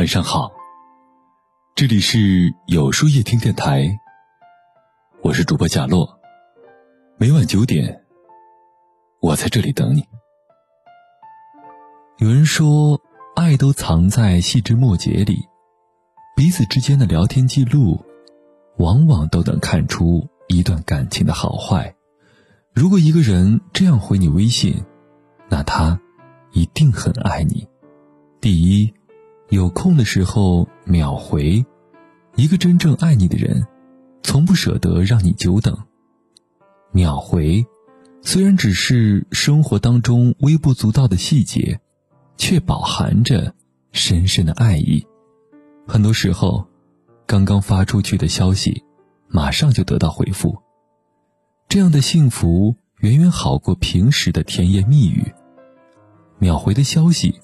晚上好，这里是有书夜听电台，我是主播贾洛。每晚九点，我在这里等你。有人说，爱都藏在细枝末节里，彼此之间的聊天记录，往往都能看出一段感情的好坏。如果一个人这样回你微信，那他一定很爱你。第一，空的时候秒回。一个真正爱你的人，从不舍得让你久等。秒回，虽然只是生活当中微不足道的细节，却饱含着深深的爱意。很多时候，刚刚发出去的消息，马上就得到回复。这样的幸福远远好过平时的甜言蜜语。秒回的消息，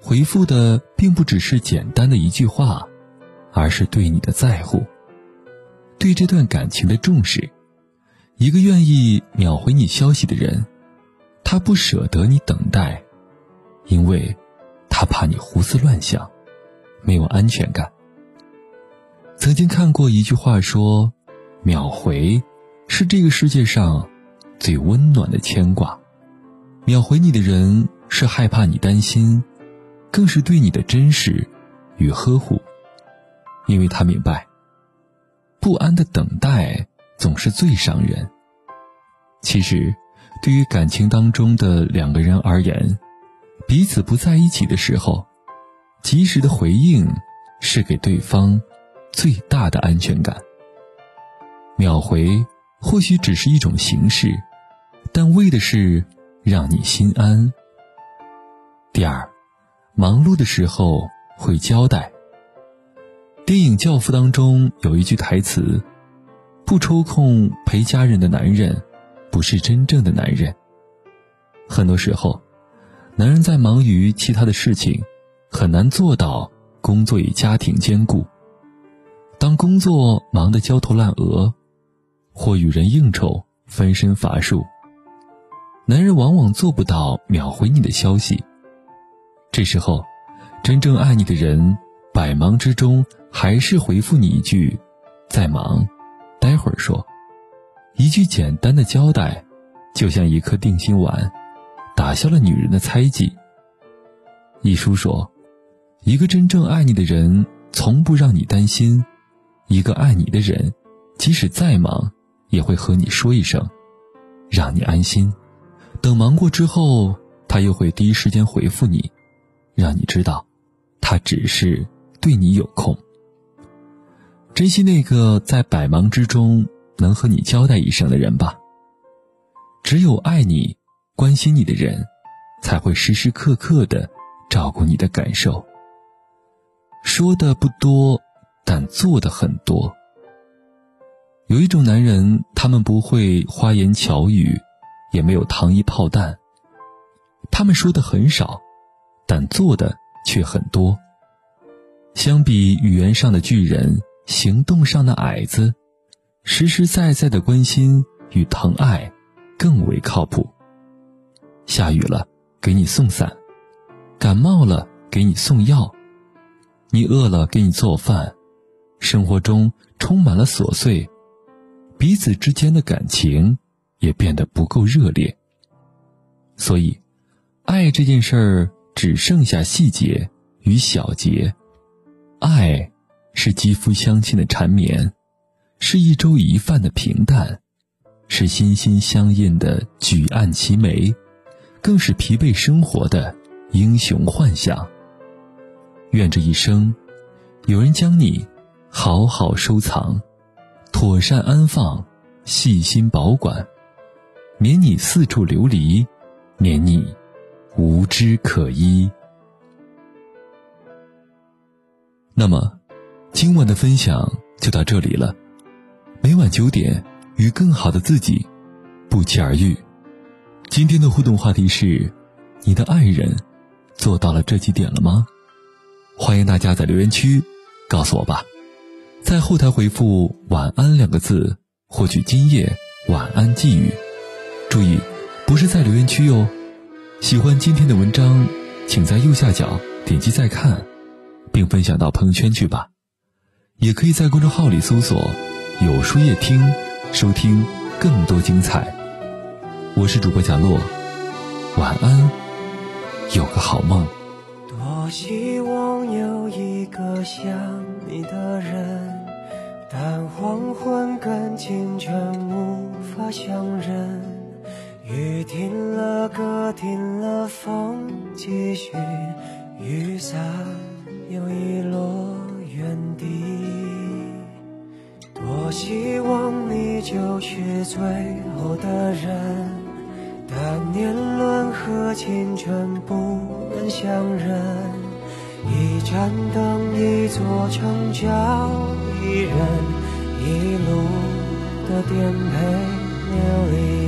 回复的并不只是简单的一句话，而是对你的在乎，对这段感情的重视。一个愿意秒回你消息的人，他不舍得你等待，因为，他怕你胡思乱想，没有安全感。曾经看过一句话说：“秒回。”是这个世界上最温暖的牵挂。秒回你的人是害怕你担心，更是对你的真实与呵护，因为他明白，不安的等待总是最伤人。其实，对于感情当中的两个人而言，彼此不在一起的时候，及时的回应是给对方最大的安全感。秒回。或许只是一种形式，但为的是让你心安。第二，忙碌的时候会交代。电影《教父》当中有一句台词：“不抽空陪家人的男人，不是真正的男人。”很多时候，男人在忙于其他的事情，很难做到工作与家庭兼顾。当工作忙得焦头烂额。或与人应酬，分身乏术。男人往往做不到秒回你的消息。这时候，真正爱你的人，百忙之中还是回复你一句：“在忙，待会儿说。”一句简单的交代，就像一颗定心丸，打消了女人的猜忌。一书说：“一个真正爱你的人，从不让你担心；一个爱你的人，即使再忙。”也会和你说一声，让你安心。等忙过之后，他又会第一时间回复你，让你知道，他只是对你有空。珍惜那个在百忙之中能和你交代一声的人吧。只有爱你、关心你的人，才会时时刻刻的照顾你的感受。说的不多，但做的很多。有一种男人，他们不会花言巧语，也没有糖衣炮弹。他们说的很少，但做的却很多。相比语言上的巨人，行动上的矮子，实实在在的关心与疼爱更为靠谱。下雨了，给你送伞；感冒了，给你送药；你饿了，给你做饭。生活中充满了琐碎。彼此之间的感情也变得不够热烈，所以，爱这件事儿只剩下细节与小节。爱是肌肤相亲的缠绵，是一粥一饭的平淡，是心心相印的举案齐眉，更是疲惫生活的英雄幻想。愿这一生，有人将你好好收藏。妥善安放，细心保管，免你四处流离，免你无枝可依。那么，今晚的分享就到这里了。每晚九点，与更好的自己不期而遇。今天的互动话题是：你的爱人做到了这几点了吗？欢迎大家在留言区告诉我吧。在后台回复“晚安”两个字，获取今夜晚安寄语。注意，不是在留言区哟。喜欢今天的文章，请在右下角点击再看，并分享到朋友圈去吧。也可以在公众号里搜索“有书夜听”，收听更多精彩。我是主播贾洛，晚安，有个好梦。多希望有一个像你的人，但黄昏跟清晨无法相认。雨停了，歌停了，风继续，雨伞又遗落原地。多希望你就是最后的人，但年轮和青春不能相认。一盏灯，一座城，叫一人，一路的颠沛流离。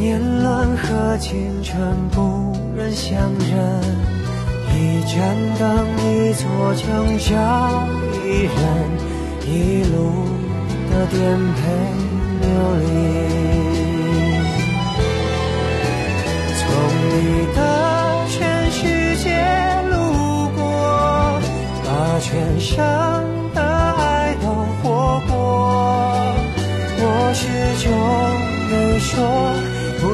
年轮和青春不忍相认，一盏灯，一座城，找一人，一路的颠沛流离。从你的全世界路过，把全生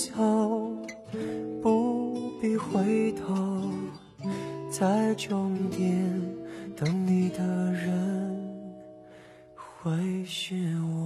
走，不必回头，在终点等你的人会是我。